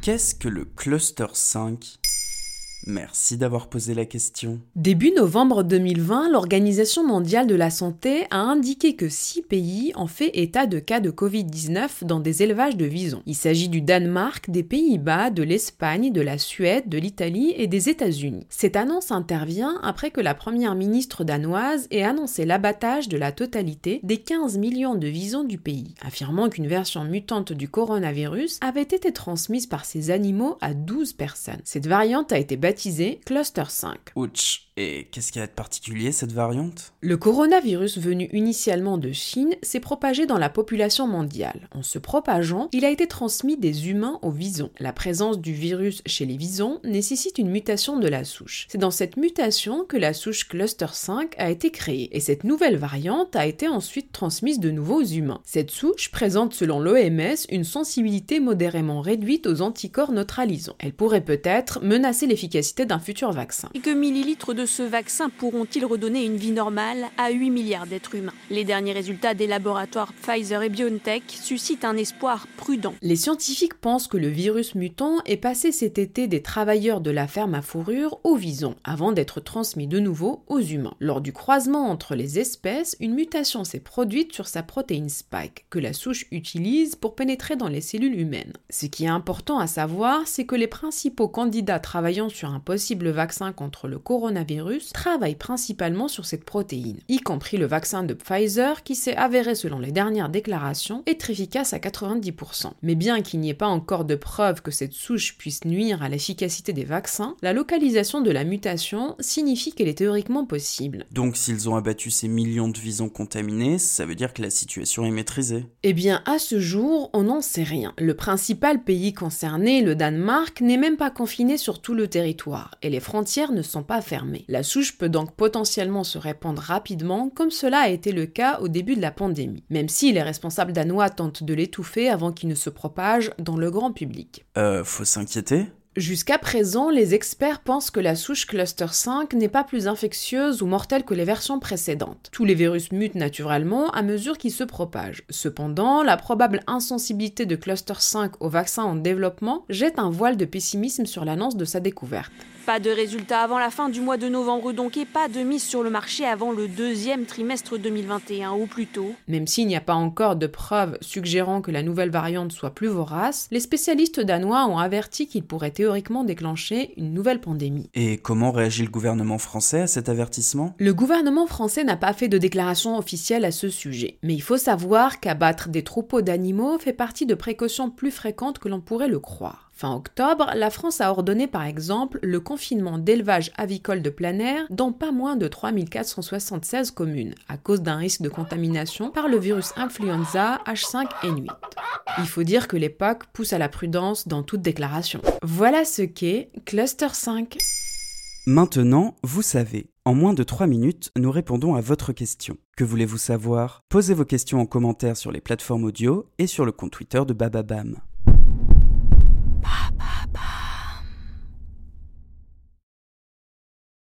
Qu'est-ce que le cluster 5 Merci d'avoir posé la question. Début novembre 2020, l'Organisation mondiale de la santé a indiqué que six pays ont fait état de cas de Covid-19 dans des élevages de visons. Il s'agit du Danemark, des Pays-Bas, de l'Espagne, de la Suède, de l'Italie et des États-Unis. Cette annonce intervient après que la première ministre danoise ait annoncé l'abattage de la totalité des 15 millions de visons du pays, affirmant qu'une version mutante du coronavirus avait été transmise par ces animaux à 12 personnes. Cette variante a été Cluster 5. Ouch. Et qu'est-ce qu'il y a de particulier cette variante? Le coronavirus venu initialement de Chine s'est propagé dans la population mondiale. En se propageant, il a été transmis des humains aux visons. La présence du virus chez les visons nécessite une mutation de la souche. C'est dans cette mutation que la souche cluster 5 a été créée et cette nouvelle variante a été ensuite transmise de nouveau aux humains. Cette souche présente selon l'OMS une sensibilité modérément réduite aux anticorps neutralisants. Elle pourrait peut-être menacer l'efficacité d'un futur vaccin. Quelques millilitres de ce vaccin pourront-ils redonner une vie normale à 8 milliards d'êtres humains? Les derniers résultats des laboratoires Pfizer et BioNTech suscitent un espoir prudent. Les scientifiques pensent que le virus mutant est passé cet été des travailleurs de la ferme à fourrure aux visons, avant d'être transmis de nouveau aux humains. Lors du croisement entre les espèces, une mutation s'est produite sur sa protéine spike, que la souche utilise pour pénétrer dans les cellules humaines. Ce qui est important à savoir, c'est que les principaux candidats travaillant sur un possible vaccin contre le coronavirus travaille principalement sur cette protéine, y compris le vaccin de Pfizer qui s'est avéré selon les dernières déclarations être efficace à 90%. Mais bien qu'il n'y ait pas encore de preuves que cette souche puisse nuire à l'efficacité des vaccins, la localisation de la mutation signifie qu'elle est théoriquement possible. Donc s'ils ont abattu ces millions de visons contaminés, ça veut dire que la situation est maîtrisée Eh bien à ce jour, on n'en sait rien. Le principal pays concerné, le Danemark, n'est même pas confiné sur tout le territoire et les frontières ne sont pas fermées. La souche peut donc potentiellement se répandre rapidement, comme cela a été le cas au début de la pandémie, même si les responsables danois tentent de l'étouffer avant qu'il ne se propage dans le grand public. Euh, faut s'inquiéter Jusqu'à présent, les experts pensent que la souche cluster 5 n'est pas plus infectieuse ou mortelle que les versions précédentes. Tous les virus mutent naturellement à mesure qu'ils se propagent. Cependant, la probable insensibilité de cluster 5 au vaccin en développement jette un voile de pessimisme sur l'annonce de sa découverte. Pas de résultats avant la fin du mois de novembre donc et pas de mise sur le marché avant le deuxième trimestre 2021 ou plus tôt. Même s'il n'y a pas encore de preuves suggérant que la nouvelle variante soit plus vorace, les spécialistes danois ont averti qu'il pourrait théoriquement déclencher une nouvelle pandémie. Et comment réagit le gouvernement français à cet avertissement? Le gouvernement français n'a pas fait de déclaration officielle à ce sujet, mais il faut savoir qu'abattre des troupeaux d'animaux fait partie de précautions plus fréquentes que l'on pourrait le croire. Fin octobre, la France a ordonné par exemple le confinement d'élevage avicole de plein air dans pas moins de 3476 communes à cause d'un risque de contamination par le virus influenza H5N8. Il faut dire que l'époque pousse à la prudence dans toute déclaration. Voilà ce qu'est Cluster 5. Maintenant, vous savez. En moins de 3 minutes, nous répondons à votre question. Que voulez-vous savoir? Posez vos questions en commentaire sur les plateformes audio et sur le compte Twitter de Bababam.